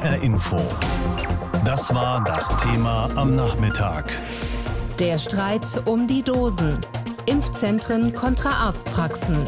HR Info. Das war das Thema am Nachmittag. Der Streit um die Dosen. Impfzentren kontra Arztpraxen.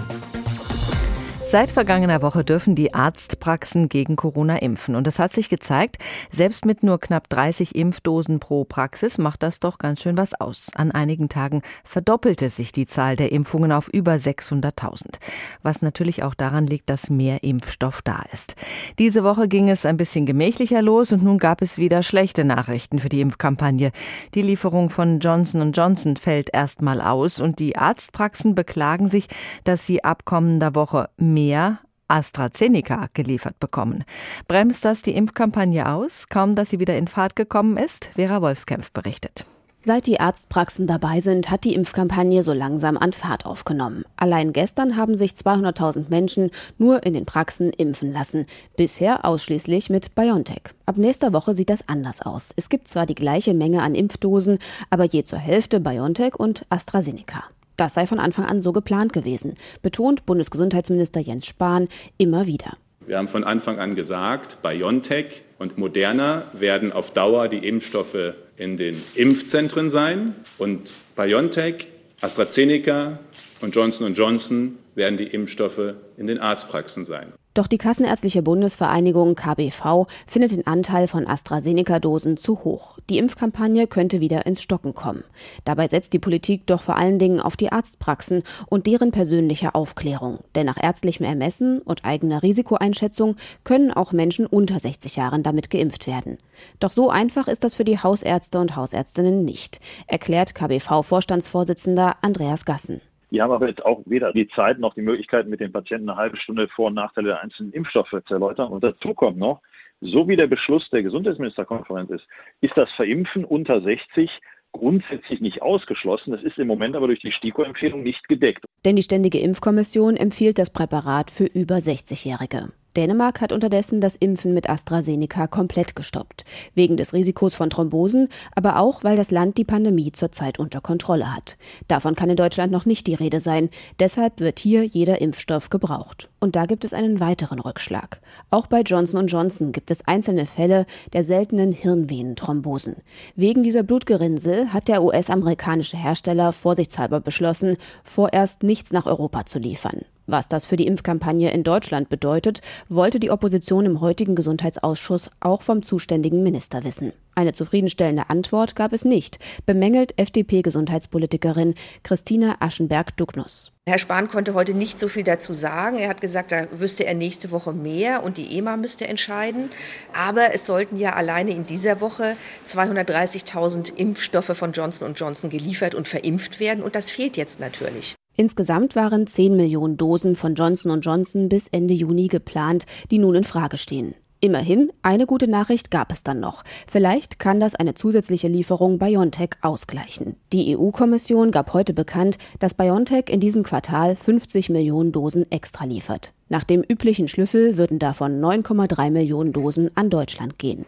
Seit vergangener Woche dürfen die Arztpraxen gegen Corona impfen. Und es hat sich gezeigt, selbst mit nur knapp 30 Impfdosen pro Praxis macht das doch ganz schön was aus. An einigen Tagen verdoppelte sich die Zahl der Impfungen auf über 600.000. Was natürlich auch daran liegt, dass mehr Impfstoff da ist. Diese Woche ging es ein bisschen gemächlicher los und nun gab es wieder schlechte Nachrichten für die Impfkampagne. Die Lieferung von Johnson Johnson fällt erstmal aus und die Arztpraxen beklagen sich, dass sie ab kommender Woche mehr mehr AstraZeneca geliefert bekommen. Bremst das die Impfkampagne aus? Kaum, dass sie wieder in Fahrt gekommen ist? Vera Wolfskämpf berichtet. Seit die Arztpraxen dabei sind, hat die Impfkampagne so langsam an Fahrt aufgenommen. Allein gestern haben sich 200.000 Menschen nur in den Praxen impfen lassen. Bisher ausschließlich mit BioNTech. Ab nächster Woche sieht das anders aus. Es gibt zwar die gleiche Menge an Impfdosen, aber je zur Hälfte BioNTech und AstraZeneca. Das sei von Anfang an so geplant gewesen, betont Bundesgesundheitsminister Jens Spahn immer wieder. Wir haben von Anfang an gesagt, BioNTech und Moderna werden auf Dauer die Impfstoffe in den Impfzentren sein und BioNTech, AstraZeneca und Johnson Johnson werden die Impfstoffe in den Arztpraxen sein. Doch die Kassenärztliche Bundesvereinigung KBV findet den Anteil von AstraZeneca-Dosen zu hoch. Die Impfkampagne könnte wieder ins Stocken kommen. Dabei setzt die Politik doch vor allen Dingen auf die Arztpraxen und deren persönliche Aufklärung. Denn nach ärztlichem Ermessen und eigener Risikoeinschätzung können auch Menschen unter 60 Jahren damit geimpft werden. Doch so einfach ist das für die Hausärzte und Hausärztinnen nicht, erklärt KBV-Vorstandsvorsitzender Andreas Gassen. Die haben aber jetzt auch weder die Zeit noch die Möglichkeit, mit den Patienten eine halbe Stunde Vor- und Nachteile der einzelnen Impfstoffe zu erläutern. Und dazu kommt noch, so wie der Beschluss der Gesundheitsministerkonferenz ist, ist das Verimpfen unter 60 grundsätzlich nicht ausgeschlossen. Das ist im Moment aber durch die STIKO-Empfehlung nicht gedeckt. Denn die Ständige Impfkommission empfiehlt das Präparat für über 60-Jährige. Dänemark hat unterdessen das Impfen mit AstraZeneca komplett gestoppt. Wegen des Risikos von Thrombosen, aber auch, weil das Land die Pandemie zurzeit unter Kontrolle hat. Davon kann in Deutschland noch nicht die Rede sein. Deshalb wird hier jeder Impfstoff gebraucht. Und da gibt es einen weiteren Rückschlag. Auch bei Johnson Johnson gibt es einzelne Fälle der seltenen Hirnvenenthrombosen. Wegen dieser Blutgerinnsel hat der US-amerikanische Hersteller vorsichtshalber beschlossen, vorerst nichts nach Europa zu liefern. Was das für die Impfkampagne in Deutschland bedeutet, wollte die Opposition im heutigen Gesundheitsausschuss auch vom zuständigen Minister wissen. Eine zufriedenstellende Antwort gab es nicht, bemängelt FDP-Gesundheitspolitikerin Christina Aschenberg-Dugnus. Herr Spahn konnte heute nicht so viel dazu sagen. Er hat gesagt, da wüsste er nächste Woche mehr und die EMA müsste entscheiden. Aber es sollten ja alleine in dieser Woche 230.000 Impfstoffe von Johnson Johnson geliefert und verimpft werden. Und das fehlt jetzt natürlich. Insgesamt waren 10 Millionen Dosen von Johnson Johnson bis Ende Juni geplant, die nun in Frage stehen. Immerhin, eine gute Nachricht gab es dann noch. Vielleicht kann das eine zusätzliche Lieferung BioNTech ausgleichen. Die EU-Kommission gab heute bekannt, dass BioNTech in diesem Quartal 50 Millionen Dosen extra liefert. Nach dem üblichen Schlüssel würden davon 9,3 Millionen Dosen an Deutschland gehen.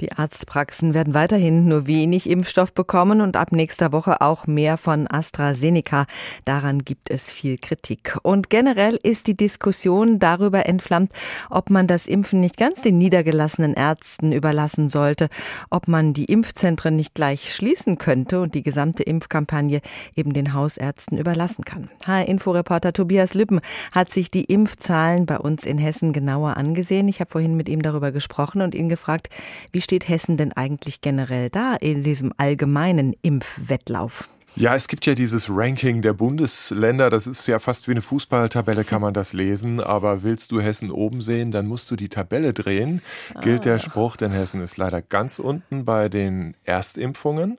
Die Arztpraxen werden weiterhin nur wenig Impfstoff bekommen und ab nächster Woche auch mehr von AstraZeneca. Daran gibt es viel Kritik. Und generell ist die Diskussion darüber entflammt, ob man das Impfen nicht ganz den niedergelassenen Ärzten überlassen sollte, ob man die Impfzentren nicht gleich schließen könnte und die gesamte Impfkampagne eben den Hausärzten überlassen kann. HR-Inforeporter Tobias Lübben hat sich die Impfzahlen bei uns in Hessen genauer angesehen. Ich habe vorhin mit ihm darüber gesprochen und ihn gefragt, wie steht Hessen denn eigentlich generell da in diesem allgemeinen Impfwettlauf? Ja, es gibt ja dieses Ranking der Bundesländer, das ist ja fast wie eine Fußballtabelle, kann man das lesen. Aber willst du Hessen oben sehen, dann musst du die Tabelle drehen. Gilt ah. der Spruch, denn Hessen ist leider ganz unten bei den Erstimpfungen.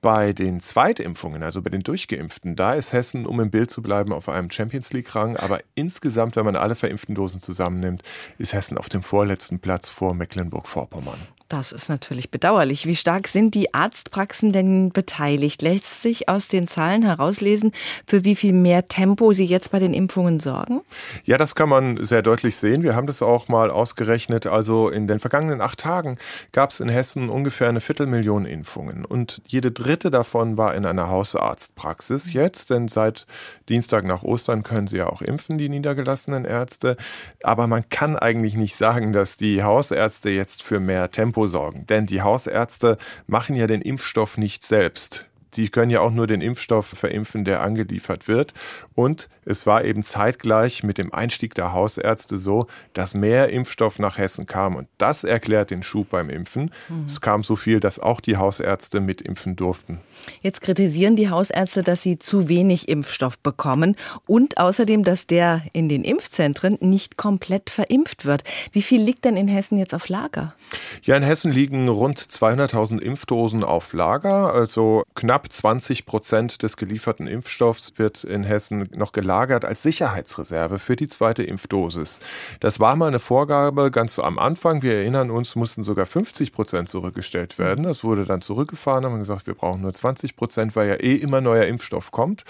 Bei den Zweitimpfungen, also bei den Durchgeimpften, da ist Hessen, um im Bild zu bleiben, auf einem Champions League-Rang. Aber insgesamt, wenn man alle verimpften Dosen zusammennimmt, ist Hessen auf dem vorletzten Platz vor Mecklenburg-Vorpommern. Das ist natürlich bedauerlich. Wie stark sind die Arztpraxen denn beteiligt? Lässt sich aus den Zahlen herauslesen, für wie viel mehr Tempo sie jetzt bei den Impfungen sorgen? Ja, das kann man sehr deutlich sehen. Wir haben das auch mal ausgerechnet. Also in den vergangenen acht Tagen gab es in Hessen ungefähr eine Viertelmillion Impfungen. Und jede dritte davon war in einer Hausarztpraxis jetzt, denn seit Dienstag nach Ostern können sie ja auch impfen, die niedergelassenen Ärzte. Aber man kann eigentlich nicht sagen, dass die Hausärzte jetzt für mehr Tempo Tempo sorgen. Denn die Hausärzte machen ja den Impfstoff nicht selbst die können ja auch nur den Impfstoff verimpfen, der angeliefert wird. Und es war eben zeitgleich mit dem Einstieg der Hausärzte so, dass mehr Impfstoff nach Hessen kam. Und das erklärt den Schub beim Impfen. Mhm. Es kam so viel, dass auch die Hausärzte mitimpfen durften. Jetzt kritisieren die Hausärzte, dass sie zu wenig Impfstoff bekommen und außerdem, dass der in den Impfzentren nicht komplett verimpft wird. Wie viel liegt denn in Hessen jetzt auf Lager? Ja, in Hessen liegen rund 200.000 Impfdosen auf Lager, also knapp 20 Prozent des gelieferten Impfstoffs wird in Hessen noch gelagert als Sicherheitsreserve für die zweite Impfdosis. Das war mal eine Vorgabe ganz am Anfang. Wir erinnern uns, mussten sogar 50 Prozent zurückgestellt werden. Das wurde dann zurückgefahren, haben gesagt, wir brauchen nur 20 Prozent, weil ja eh immer neuer Impfstoff kommt.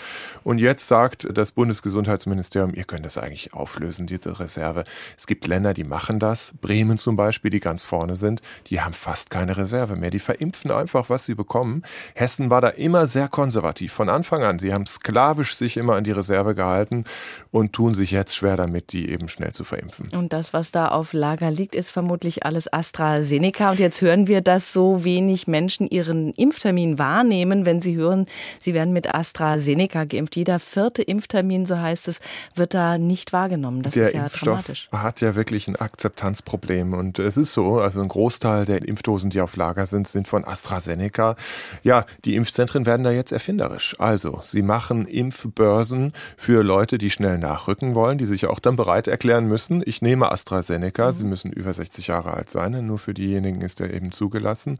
Und jetzt sagt das Bundesgesundheitsministerium, ihr könnt das eigentlich auflösen, diese Reserve. Es gibt Länder, die machen das. Bremen zum Beispiel, die ganz vorne sind, die haben fast keine Reserve mehr. Die verimpfen einfach, was sie bekommen. Hessen war da immer sehr konservativ von Anfang an. Sie haben sklavisch sich immer an die Reserve gehalten und tun sich jetzt schwer damit, die eben schnell zu verimpfen. Und das, was da auf Lager liegt, ist vermutlich alles AstraZeneca. Und jetzt hören wir, dass so wenig Menschen ihren Impftermin wahrnehmen, wenn sie hören, sie werden mit AstraZeneca geimpft. Jeder vierte Impftermin, so heißt es, wird da nicht wahrgenommen. Das der ist ja Impfstoff dramatisch. hat ja wirklich ein Akzeptanzproblem. Und es ist so, also ein Großteil der Impfdosen, die auf Lager sind, sind von AstraZeneca. Ja, die Impfzentren Zentren werden da jetzt erfinderisch. Also, sie machen Impfbörsen für Leute, die schnell nachrücken wollen, die sich auch dann bereit erklären müssen. Ich nehme AstraZeneca, mhm. sie müssen über 60 Jahre alt sein, nur für diejenigen ist er eben zugelassen.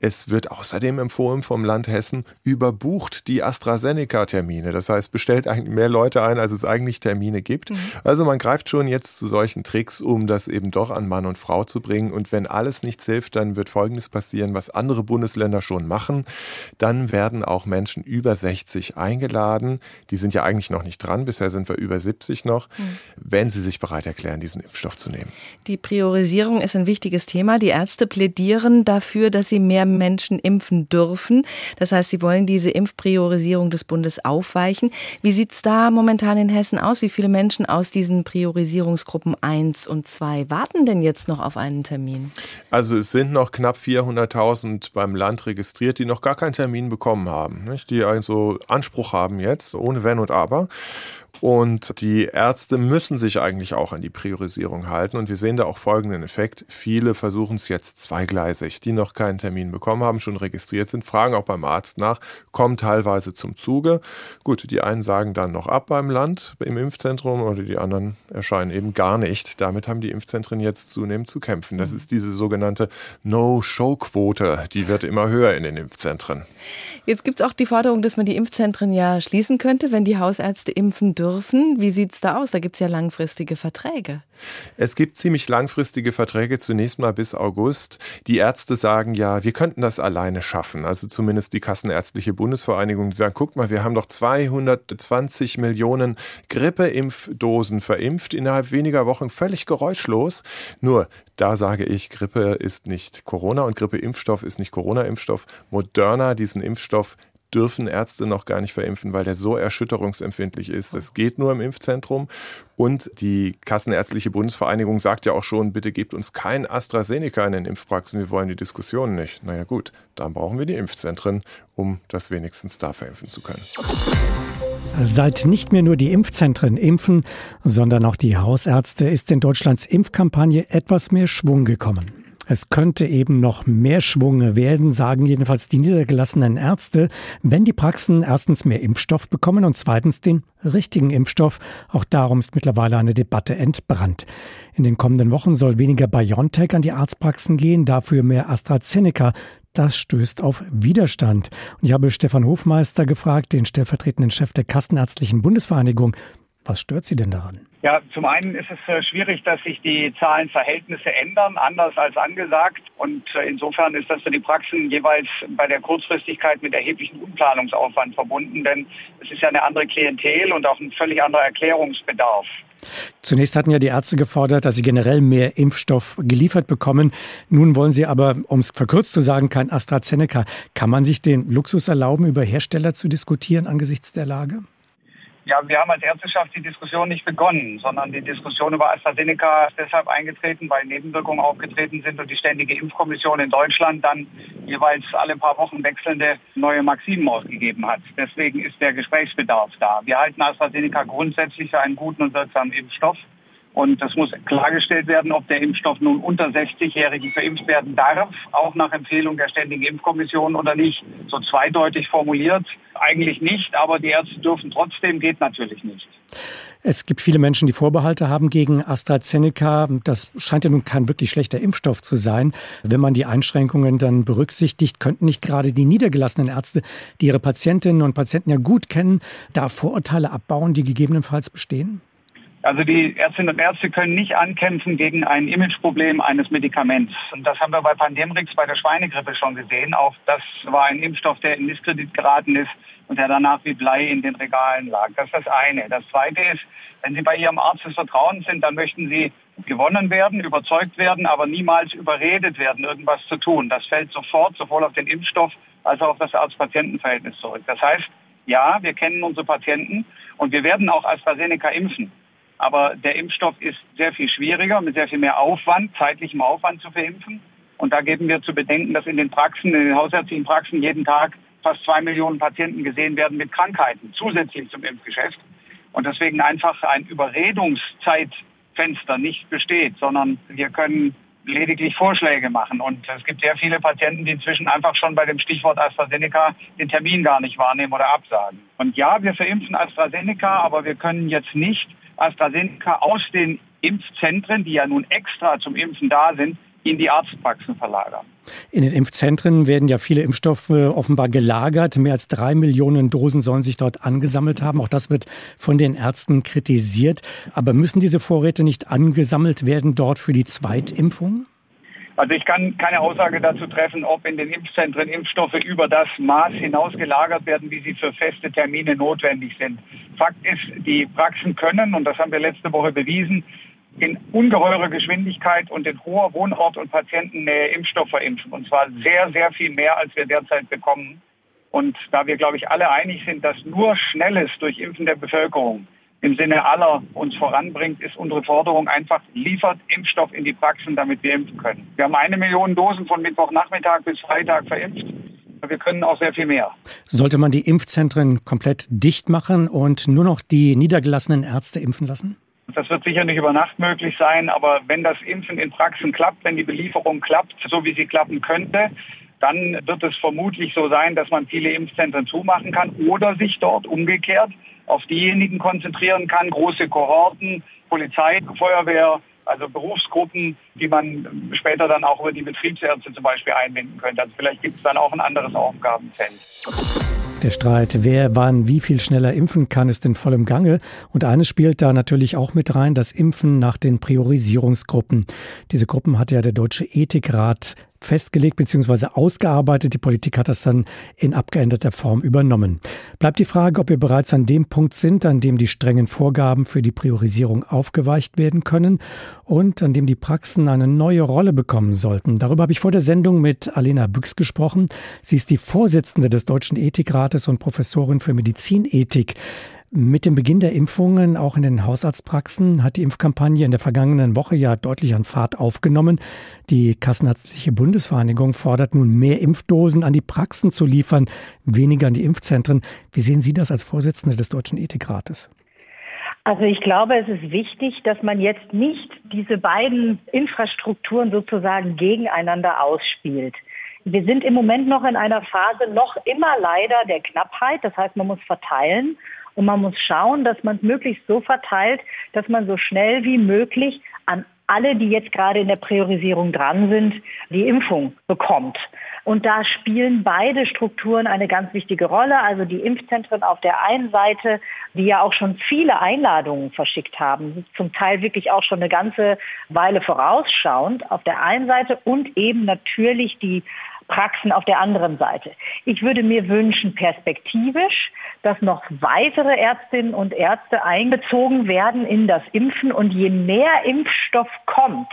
Es wird außerdem empfohlen vom Land Hessen, überbucht die AstraZeneca-Termine. Das heißt, bestellt eigentlich mehr Leute ein, als es eigentlich Termine gibt. Mhm. Also man greift schon jetzt zu solchen Tricks, um das eben doch an Mann und Frau zu bringen. Und wenn alles nichts hilft, dann wird Folgendes passieren, was andere Bundesländer schon machen. Dann werden werden auch Menschen über 60 eingeladen. Die sind ja eigentlich noch nicht dran. Bisher sind wir über 70 noch, mhm. wenn sie sich bereit erklären, diesen Impfstoff zu nehmen. Die Priorisierung ist ein wichtiges Thema. Die Ärzte plädieren dafür, dass sie mehr Menschen impfen dürfen. Das heißt, sie wollen diese Impfpriorisierung des Bundes aufweichen. Wie sieht es da momentan in Hessen aus? Wie viele Menschen aus diesen Priorisierungsgruppen 1 und 2 warten denn jetzt noch auf einen Termin? Also es sind noch knapp 400.000 beim Land registriert, die noch gar keinen Termin bekommen bekommen haben, nicht? die also Anspruch haben jetzt, ohne Wenn und Aber. Und die Ärzte müssen sich eigentlich auch an die Priorisierung halten. Und wir sehen da auch folgenden Effekt. Viele versuchen es jetzt zweigleisig. Die noch keinen Termin bekommen haben, schon registriert sind, fragen auch beim Arzt nach, kommen teilweise zum Zuge. Gut, die einen sagen dann noch ab beim Land, im Impfzentrum, oder die anderen erscheinen eben gar nicht. Damit haben die Impfzentren jetzt zunehmend zu kämpfen. Das mhm. ist diese sogenannte No-Show-Quote. Die wird immer höher in den Impfzentren. Jetzt gibt es auch die Forderung, dass man die Impfzentren ja schließen könnte, wenn die Hausärzte impfen dürfen dürfen. Wie sieht es da aus? Da gibt es ja langfristige Verträge. Es gibt ziemlich langfristige Verträge, zunächst mal bis August. Die Ärzte sagen ja, wir könnten das alleine schaffen. Also zumindest die Kassenärztliche Bundesvereinigung, die sagen, guck mal, wir haben doch 220 Millionen Grippeimpfdosen verimpft, innerhalb weniger Wochen völlig geräuschlos. Nur, da sage ich, Grippe ist nicht Corona und Grippeimpfstoff ist nicht Corona-Impfstoff. Moderna, diesen Impfstoff dürfen Ärzte noch gar nicht verimpfen, weil der so erschütterungsempfindlich ist. Das geht nur im Impfzentrum. Und die Kassenärztliche Bundesvereinigung sagt ja auch schon, bitte gebt uns kein AstraZeneca in den Impfpraxen, wir wollen die Diskussion nicht. Naja gut, dann brauchen wir die Impfzentren, um das wenigstens da verimpfen zu können. Seit nicht mehr nur die Impfzentren impfen, sondern auch die Hausärzte ist in Deutschlands Impfkampagne etwas mehr Schwung gekommen. Es könnte eben noch mehr Schwung werden, sagen jedenfalls die niedergelassenen Ärzte, wenn die Praxen erstens mehr Impfstoff bekommen und zweitens den richtigen Impfstoff. Auch darum ist mittlerweile eine Debatte entbrannt. In den kommenden Wochen soll weniger BioNTech an die Arztpraxen gehen, dafür mehr AstraZeneca. Das stößt auf Widerstand. Und ich habe Stefan Hofmeister gefragt, den stellvertretenden Chef der Kassenärztlichen Bundesvereinigung, Was stört Sie denn daran? Ja, zum einen ist es äh, schwierig, dass sich die Zahlenverhältnisse ändern, anders als angesagt. Und äh, insofern ist das für die Praxen jeweils bei der Kurzfristigkeit mit erheblichem Unplanungsaufwand verbunden, denn es ist ja eine andere Klientel und auch ein völlig anderer Erklärungsbedarf. Zunächst hatten ja die Ärzte gefordert, dass sie generell mehr Impfstoff geliefert bekommen. Nun wollen sie aber, um es verkürzt zu sagen, kein AstraZeneca. Kann man sich den Luxus erlauben, über Hersteller zu diskutieren angesichts der Lage? Ja, wir haben als Ärzteschaft die Diskussion nicht begonnen, sondern die Diskussion über AstraZeneca ist deshalb eingetreten, weil Nebenwirkungen aufgetreten sind und die Ständige Impfkommission in Deutschland dann jeweils alle paar Wochen wechselnde neue Maximen ausgegeben hat. Deswegen ist der Gesprächsbedarf da. Wir halten AstraZeneca grundsätzlich für einen guten und wirksamen Impfstoff. Und es muss klargestellt werden, ob der Impfstoff nun unter 60-Jährigen verimpft werden darf, auch nach Empfehlung der Ständigen Impfkommission oder nicht. So zweideutig formuliert, eigentlich nicht, aber die Ärzte dürfen trotzdem, geht natürlich nicht. Es gibt viele Menschen, die Vorbehalte haben gegen AstraZeneca. Das scheint ja nun kein wirklich schlechter Impfstoff zu sein. Wenn man die Einschränkungen dann berücksichtigt, könnten nicht gerade die niedergelassenen Ärzte, die ihre Patientinnen und Patienten ja gut kennen, da Vorurteile abbauen, die gegebenenfalls bestehen? Also die Ärztinnen und Ärzte können nicht ankämpfen gegen ein Imageproblem eines Medikaments. Und das haben wir bei Pandemrix bei der Schweinegrippe schon gesehen. Auch das war ein Impfstoff, der in Misskredit geraten ist und der danach wie Blei in den Regalen lag. Das ist das eine. Das zweite ist, wenn Sie bei Ihrem Arzt des Vertrauens sind, dann möchten Sie gewonnen werden, überzeugt werden, aber niemals überredet werden, irgendwas zu tun. Das fällt sofort sowohl auf den Impfstoff als auch auf das Arzt-Patienten-Verhältnis zurück. Das heißt, ja, wir kennen unsere Patienten und wir werden auch AstraZeneca impfen. Aber der Impfstoff ist sehr viel schwieriger, mit sehr viel mehr Aufwand, zeitlichem Aufwand zu verimpfen. Und da geben wir zu bedenken, dass in den Praxen, in den hausärztlichen Praxen jeden Tag fast zwei Millionen Patienten gesehen werden mit Krankheiten, zusätzlich zum Impfgeschäft. Und deswegen einfach ein Überredungszeitfenster nicht besteht, sondern wir können lediglich Vorschläge machen. Und es gibt sehr viele Patienten, die inzwischen einfach schon bei dem Stichwort AstraZeneca den Termin gar nicht wahrnehmen oder absagen. Und ja, wir verimpfen AstraZeneca, aber wir können jetzt nicht AstraZeneca aus den Impfzentren, die ja nun extra zum Impfen da sind, in die Arztpraxen verlagern. In den Impfzentren werden ja viele Impfstoffe offenbar gelagert. Mehr als drei Millionen Dosen sollen sich dort angesammelt haben. Auch das wird von den Ärzten kritisiert. Aber müssen diese Vorräte nicht angesammelt werden dort für die Zweitimpfung? Also ich kann keine Aussage dazu treffen, ob in den Impfzentren Impfstoffe über das Maß hinaus gelagert werden, wie sie für feste Termine notwendig sind. Fakt ist, die Praxen können, und das haben wir letzte Woche bewiesen, in ungeheurer Geschwindigkeit und in hoher Wohnort- und Patientennähe Impfstoff verimpfen. Und zwar sehr, sehr viel mehr, als wir derzeit bekommen. Und da wir, glaube ich, alle einig sind, dass nur schnelles Durchimpfen der Bevölkerung im Sinne aller uns voranbringt, ist unsere Forderung einfach, liefert Impfstoff in die Praxen, damit wir impfen können. Wir haben eine Million Dosen von Mittwochnachmittag bis Freitag verimpft. Wir können auch sehr viel mehr. Sollte man die Impfzentren komplett dicht machen und nur noch die niedergelassenen Ärzte impfen lassen? Das wird sicher nicht über Nacht möglich sein, aber wenn das Impfen in Praxen klappt, wenn die Belieferung klappt, so wie sie klappen könnte, dann wird es vermutlich so sein, dass man viele Impfzentren zumachen kann oder sich dort umgekehrt auf diejenigen konzentrieren kann, große Kohorten, Polizei, Feuerwehr, also Berufsgruppen, die man später dann auch über die Betriebsärzte zum Beispiel einbinden könnte. Also vielleicht gibt es dann auch ein anderes Aufgabenfeld. Der Streit, wer wann wie viel schneller impfen kann, ist in vollem Gange. Und eines spielt da natürlich auch mit rein, das Impfen nach den Priorisierungsgruppen. Diese Gruppen hat ja der Deutsche Ethikrat festgelegt bzw. ausgearbeitet. Die Politik hat das dann in abgeänderter Form übernommen. Bleibt die Frage, ob wir bereits an dem Punkt sind, an dem die strengen Vorgaben für die Priorisierung aufgeweicht werden können und an dem die Praxen eine neue Rolle bekommen sollten. Darüber habe ich vor der Sendung mit Alena Büchs gesprochen. Sie ist die Vorsitzende des Deutschen Ethikrates und Professorin für Medizinethik. Mit dem Beginn der Impfungen, auch in den Hausarztpraxen, hat die Impfkampagne in der vergangenen Woche ja deutlich an Fahrt aufgenommen. Die Kassenärztliche Bundesvereinigung fordert nun mehr Impfdosen an die Praxen zu liefern, weniger an die Impfzentren. Wie sehen Sie das als Vorsitzende des Deutschen Ethikrates? Also ich glaube, es ist wichtig, dass man jetzt nicht diese beiden Infrastrukturen sozusagen gegeneinander ausspielt. Wir sind im Moment noch in einer Phase noch immer leider der Knappheit. Das heißt, man muss verteilen. Und man muss schauen, dass man es möglichst so verteilt, dass man so schnell wie möglich an alle, die jetzt gerade in der Priorisierung dran sind, die Impfung bekommt. Und da spielen beide Strukturen eine ganz wichtige Rolle. Also die Impfzentren auf der einen Seite, die ja auch schon viele Einladungen verschickt haben, zum Teil wirklich auch schon eine ganze Weile vorausschauend auf der einen Seite und eben natürlich die Praxen auf der anderen Seite. Ich würde mir wünschen, perspektivisch, dass noch weitere Ärztinnen und Ärzte einbezogen werden in das Impfen und je mehr Impfstoff kommt,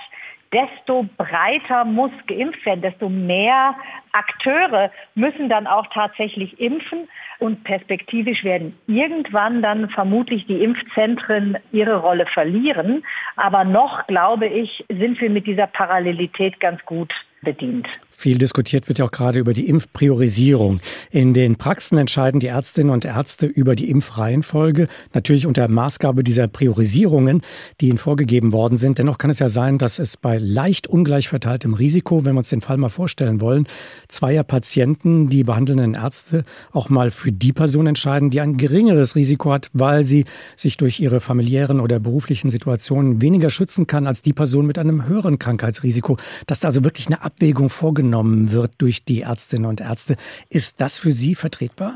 desto breiter muss geimpft werden, desto mehr Akteure müssen dann auch tatsächlich impfen und perspektivisch werden irgendwann dann vermutlich die Impfzentren ihre Rolle verlieren. Aber noch, glaube ich, sind wir mit dieser Parallelität ganz gut bedient. Viel diskutiert wird ja auch gerade über die Impfpriorisierung. In den Praxen entscheiden die Ärztinnen und Ärzte über die Impfreihenfolge, natürlich unter Maßgabe dieser Priorisierungen, die ihnen vorgegeben worden sind. Dennoch kann es ja sein, dass es bei leicht ungleich verteiltem Risiko, wenn wir uns den Fall mal vorstellen wollen, zweier Patienten, die behandelnden Ärzte auch mal für die Person entscheiden, die ein geringeres Risiko hat, weil sie sich durch ihre familiären oder beruflichen Situationen weniger schützen kann als die Person mit einem höheren Krankheitsrisiko. Dass da also wirklich eine Abwägung vorgenommen wahrgenommen wird durch die Ärztinnen und Ärzte. Ist das für Sie vertretbar?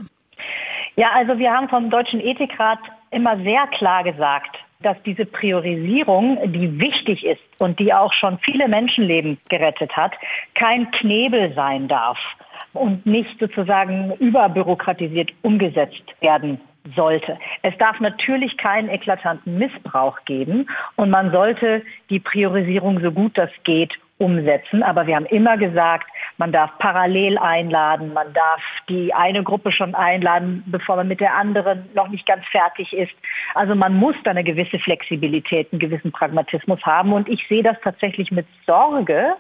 Ja, also wir haben vom Deutschen Ethikrat immer sehr klar gesagt, dass diese Priorisierung, die wichtig ist und die auch schon viele Menschenleben gerettet hat, kein Knebel sein darf und nicht sozusagen überbürokratisiert umgesetzt werden sollte. Es darf natürlich keinen eklatanten Missbrauch geben und man sollte die Priorisierung so gut das geht umsetzen. Aber wir haben immer gesagt, man darf parallel einladen, man darf die eine Gruppe schon einladen, bevor man mit der anderen noch nicht ganz fertig ist. Also man muss da eine gewisse Flexibilität, einen gewissen Pragmatismus haben. Und ich sehe das tatsächlich mit Sorge,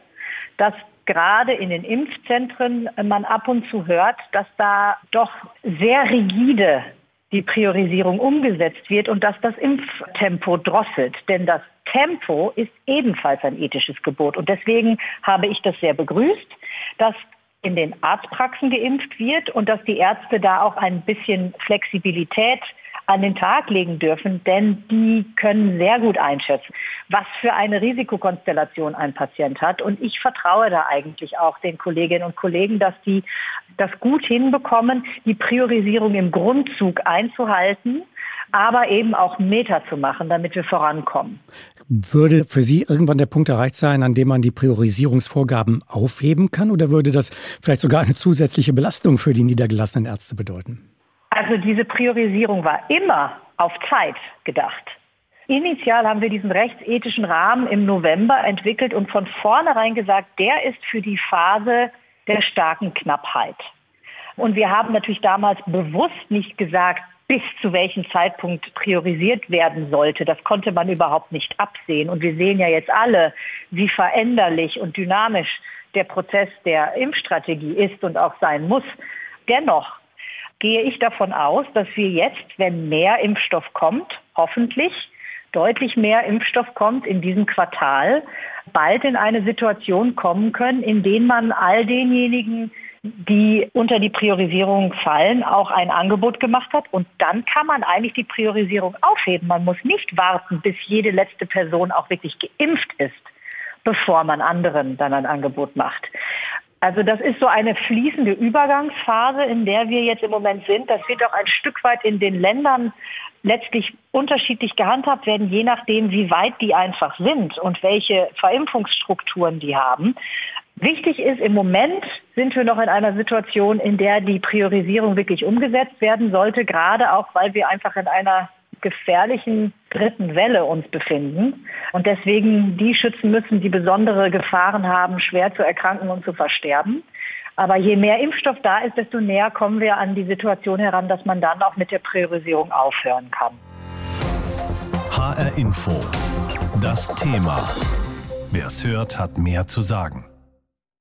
dass gerade in den Impfzentren man ab und zu hört, dass da doch sehr rigide die Priorisierung umgesetzt wird und dass das Impftempo drosselt. Denn das Tempo ist ebenfalls ein ethisches Gebot. Und deswegen habe ich das sehr begrüßt, dass in den Arztpraxen geimpft wird und dass die Ärzte da auch ein bisschen Flexibilität an den Tag legen dürfen, denn die können sehr gut einschätzen, was für eine Risikokonstellation ein Patient hat. Und ich vertraue da eigentlich auch den Kolleginnen und Kollegen, dass die das gut hinbekommen, die Priorisierung im Grundzug einzuhalten aber eben auch Meter zu machen, damit wir vorankommen. Würde für Sie irgendwann der Punkt erreicht sein, an dem man die Priorisierungsvorgaben aufheben kann? Oder würde das vielleicht sogar eine zusätzliche Belastung für die niedergelassenen Ärzte bedeuten? Also diese Priorisierung war immer auf Zeit gedacht. Initial haben wir diesen rechtsethischen Rahmen im November entwickelt und von vornherein gesagt, der ist für die Phase der starken Knappheit. Und wir haben natürlich damals bewusst nicht gesagt, bis zu welchem Zeitpunkt priorisiert werden sollte. Das konnte man überhaupt nicht absehen. Und wir sehen ja jetzt alle, wie veränderlich und dynamisch der Prozess der Impfstrategie ist und auch sein muss. Dennoch gehe ich davon aus, dass wir jetzt, wenn mehr Impfstoff kommt, hoffentlich deutlich mehr Impfstoff kommt in diesem Quartal, bald in eine Situation kommen können, in der man all denjenigen, die unter die Priorisierung fallen, auch ein Angebot gemacht hat. Und dann kann man eigentlich die Priorisierung aufheben. Man muss nicht warten, bis jede letzte Person auch wirklich geimpft ist, bevor man anderen dann ein Angebot macht. Also das ist so eine fließende Übergangsphase, in der wir jetzt im Moment sind. Das wird auch ein Stück weit in den Ländern letztlich unterschiedlich gehandhabt werden, je nachdem, wie weit die einfach sind und welche Verimpfungsstrukturen die haben. Wichtig ist, im Moment sind wir noch in einer Situation, in der die Priorisierung wirklich umgesetzt werden sollte, gerade auch, weil wir einfach in einer gefährlichen dritten Welle uns befinden und deswegen die schützen müssen, die besondere Gefahren haben, schwer zu erkranken und zu versterben. Aber je mehr Impfstoff da ist, desto näher kommen wir an die Situation heran, dass man dann auch mit der Priorisierung aufhören kann. HR Info. Das Thema. Wer es hört, hat mehr zu sagen.